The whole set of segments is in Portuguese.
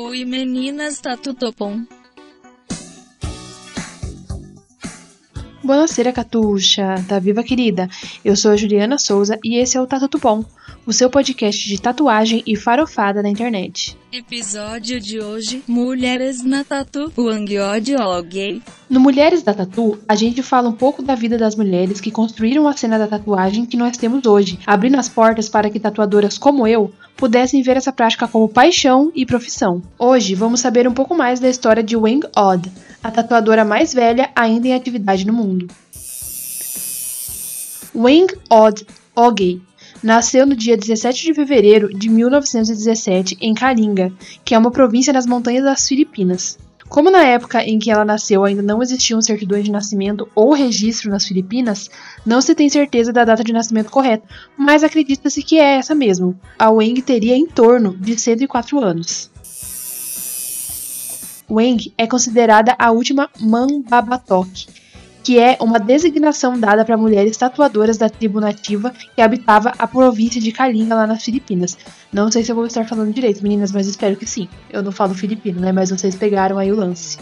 Oi meninas, tá tudo bom? Buonasera, Catuxa! Tá viva, querida? Eu sou a Juliana Souza e esse é o Tá Tudo Bom, o seu podcast de tatuagem e farofada na internet. Episódio de hoje: Mulheres na Tatu, Wangyoji No Mulheres da Tatu, a gente fala um pouco da vida das mulheres que construíram a cena da tatuagem que nós temos hoje, abrindo as portas para que tatuadoras como eu pudessem ver essa prática como paixão e profissão. Hoje vamos saber um pouco mais da história de Wang Odd, a tatuadora mais velha ainda em atividade no mundo. Wang Odd Ogei nasceu no dia 17 de fevereiro de 1917 em Kalinga, que é uma província nas montanhas das Filipinas. Como na época em que ela nasceu ainda não existiam certidões de nascimento ou registro nas Filipinas, não se tem certeza da data de nascimento correta, mas acredita-se que é essa mesmo. A Wang teria em torno de 104 anos. Wang é considerada a última Mambabatok, que é uma designação dada para mulheres tatuadoras da tribo nativa que habitava a província de Kalinga lá nas Filipinas. Não sei se eu vou estar falando direito, meninas, mas espero que sim. Eu não falo filipino, né? Mas vocês pegaram aí o lance.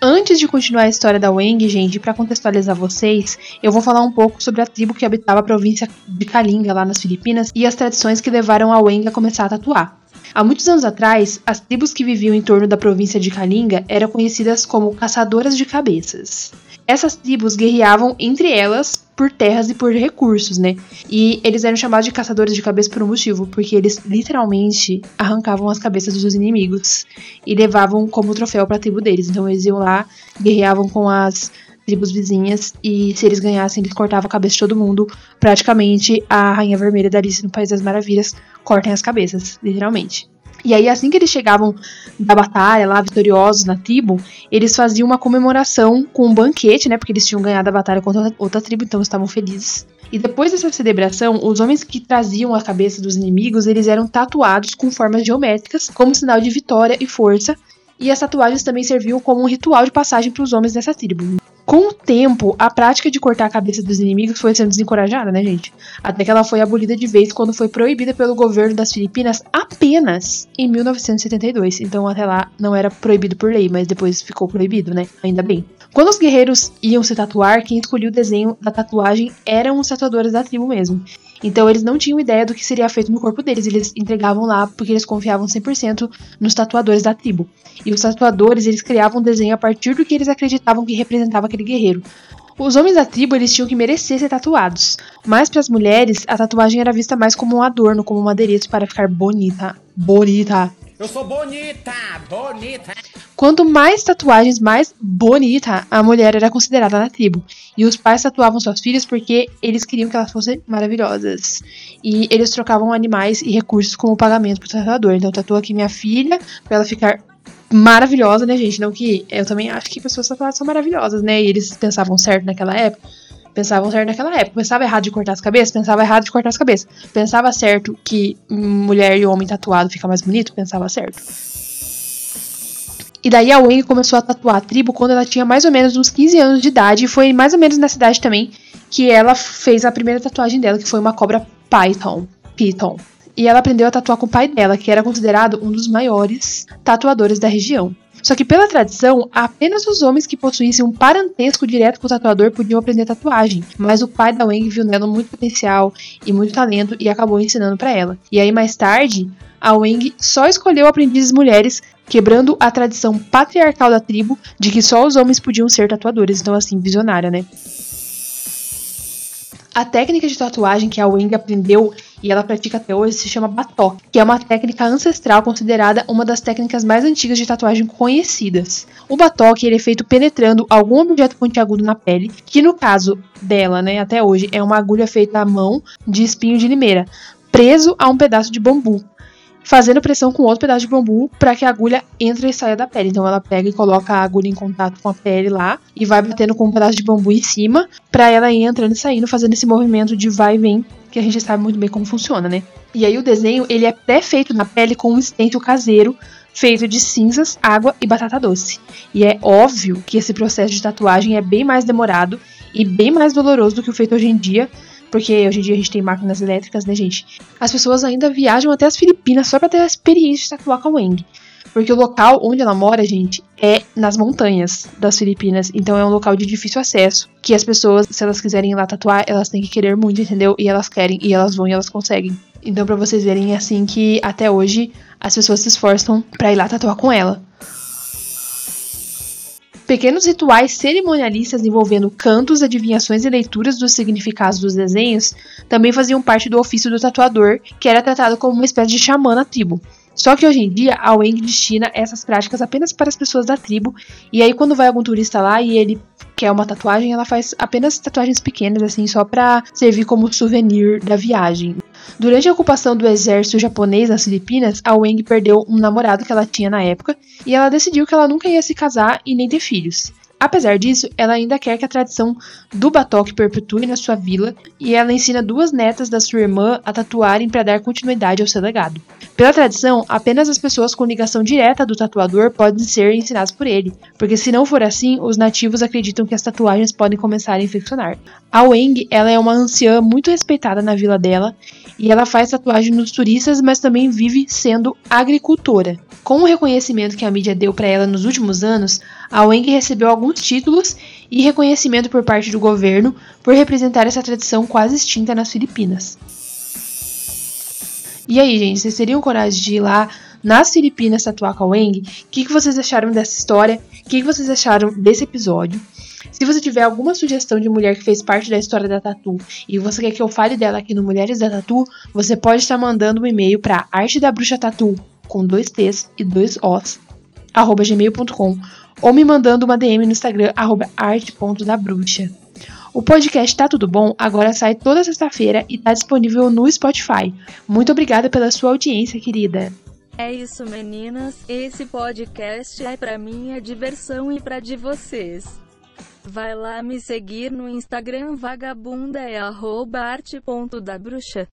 Antes de continuar a história da Wang, gente, para contextualizar vocês, eu vou falar um pouco sobre a tribo que habitava a província de Kalinga lá nas Filipinas e as tradições que levaram a Wang a começar a tatuar. Há muitos anos atrás, as tribos que viviam em torno da província de Kalinga eram conhecidas como caçadoras de cabeças. Essas tribos guerreavam entre elas por terras e por recursos, né? E eles eram chamados de caçadores de cabeça por um motivo, porque eles literalmente arrancavam as cabeças dos inimigos e levavam como troféu para a tribo deles. Então eles iam lá, guerreavam com as tribos vizinhas e se eles ganhassem, eles cortavam a cabeça de todo mundo. Praticamente a Rainha Vermelha da Alice no País das Maravilhas cortem as cabeças, literalmente. E aí, assim que eles chegavam da batalha lá, vitoriosos na tribo, eles faziam uma comemoração com um banquete, né? Porque eles tinham ganhado a batalha contra outra tribo, então estavam felizes. E depois dessa celebração, os homens que traziam a cabeça dos inimigos, eles eram tatuados com formas geométricas, como sinal de vitória e força. E as tatuagens também serviam como um ritual de passagem para os homens dessa tribo. Com o tempo, a prática de cortar a cabeça dos inimigos foi sendo desencorajada, né, gente? Até que ela foi abolida de vez quando foi proibida pelo governo das Filipinas apenas em 1972. Então, até lá não era proibido por lei, mas depois ficou proibido, né? Ainda bem. Quando os guerreiros iam se tatuar, quem escolhia o desenho da tatuagem eram os tatuadores da tribo mesmo. Então eles não tinham ideia do que seria feito no corpo deles, eles entregavam lá porque eles confiavam 100% nos tatuadores da tribo. E os tatuadores, eles criavam um desenho a partir do que eles acreditavam que representava aquele guerreiro. Os homens da tribo eles tinham que merecer ser tatuados, mas para as mulheres a tatuagem era vista mais como um adorno, como um adereço para ficar bonita, bonita. Eu sou bonita, bonita. Quanto mais tatuagens, mais bonita a mulher era considerada na tribo. E os pais tatuavam suas filhas porque eles queriam que elas fossem maravilhosas. E eles trocavam animais e recursos como pagamento pro tatuador. Então, tatua aqui minha filha pra ela ficar maravilhosa, né, gente? Não que eu também acho que pessoas tatuadas são maravilhosas, né? E eles pensavam certo naquela época. Pensavam certo naquela época. Pensava errado de cortar as cabeças? Pensava errado de cortar as cabeças. Pensava certo que mulher e homem tatuado fica mais bonito? Pensava certo. E daí a Wang começou a tatuar a tribo quando ela tinha mais ou menos uns 15 anos de idade. E foi mais ou menos nessa idade também que ela fez a primeira tatuagem dela, que foi uma cobra Python. Python. E ela aprendeu a tatuar com o pai dela, que era considerado um dos maiores tatuadores da região. Só que pela tradição, apenas os homens que possuíssem um parentesco direto com o tatuador podiam aprender tatuagem. Mas o pai da Wang viu nela muito potencial e muito talento e acabou ensinando para ela. E aí mais tarde, a Wang só escolheu aprendizes mulheres, quebrando a tradição patriarcal da tribo de que só os homens podiam ser tatuadores. Então assim, visionária, né? A técnica de tatuagem que a Wang aprendeu e ela pratica até hoje se chama batok, que é uma técnica ancestral considerada uma das técnicas mais antigas de tatuagem conhecidas. O batok ele é feito penetrando algum objeto pontiagudo na pele, que no caso dela, né, até hoje, é uma agulha feita à mão de espinho de limeira, preso a um pedaço de bambu fazendo pressão com outro pedaço de bambu para que a agulha entre e saia da pele. Então ela pega e coloca a agulha em contato com a pele lá e vai batendo com um pedaço de bambu em cima para ela ir entrando e saindo, fazendo esse movimento de vai e vem, que a gente sabe muito bem como funciona, né? E aí o desenho, ele é até feito na pele com um stencil caseiro feito de cinzas, água e batata doce. E é óbvio que esse processo de tatuagem é bem mais demorado e bem mais doloroso do que o feito hoje em dia, porque hoje em dia a gente tem máquinas elétricas, né, gente? As pessoas ainda viajam até as Filipinas só pra ter a experiência de tatuar com a Wang. Porque o local onde ela mora, gente, é nas montanhas das Filipinas. Então é um local de difícil acesso. Que as pessoas, se elas quiserem ir lá tatuar, elas têm que querer muito, entendeu? E elas querem, e elas vão e elas conseguem. Então, pra vocês verem, é assim que até hoje as pessoas se esforçam pra ir lá tatuar com ela. Pequenos rituais cerimonialistas envolvendo cantos, adivinhações e leituras dos significados dos desenhos também faziam parte do ofício do tatuador, que era tratado como uma espécie de xamã na tribo. Só que hoje em dia a Wang destina essas práticas apenas para as pessoas da tribo, e aí quando vai algum turista lá e ele quer uma tatuagem, ela faz apenas tatuagens pequenas, assim, só para servir como souvenir da viagem. Durante a ocupação do exército japonês nas Filipinas, a Wang perdeu um namorado que ela tinha na época e ela decidiu que ela nunca ia se casar e nem ter filhos. Apesar disso, ela ainda quer que a tradição do batoque perpetue na sua vila e ela ensina duas netas da sua irmã a tatuarem para dar continuidade ao seu legado. Pela tradição, apenas as pessoas com ligação direta do tatuador podem ser ensinadas por ele, porque se não for assim, os nativos acreditam que as tatuagens podem começar a infeccionar. A Weng, ela é uma anciã muito respeitada na vila dela e ela faz tatuagem nos turistas, mas também vive sendo agricultora. Com o reconhecimento que a mídia deu para ela nos últimos anos, a Weng recebeu alguns títulos e reconhecimento por parte do governo por representar essa tradição quase extinta nas Filipinas. E aí, gente, vocês teriam coragem de ir lá nas Filipinas tatuar com a Weng? O que, que vocês acharam dessa história? O que, que vocês acharam desse episódio? Se você tiver alguma sugestão de mulher que fez parte da história da Tatu e você quer que eu fale dela aqui no Mulheres da Tatu, você pode estar mandando um e-mail para arte da bruxa tatu com dois T's e dois O's arroba gmail.com ou me mandando uma DM no Instagram arte.dabruxa. O podcast Tá Tudo Bom agora sai toda sexta-feira e tá disponível no Spotify. Muito obrigada pela sua audiência, querida. É isso, meninas. Esse podcast é pra minha diversão e pra de vocês. Vai lá me seguir no Instagram vagabunda é arte.dabruxa.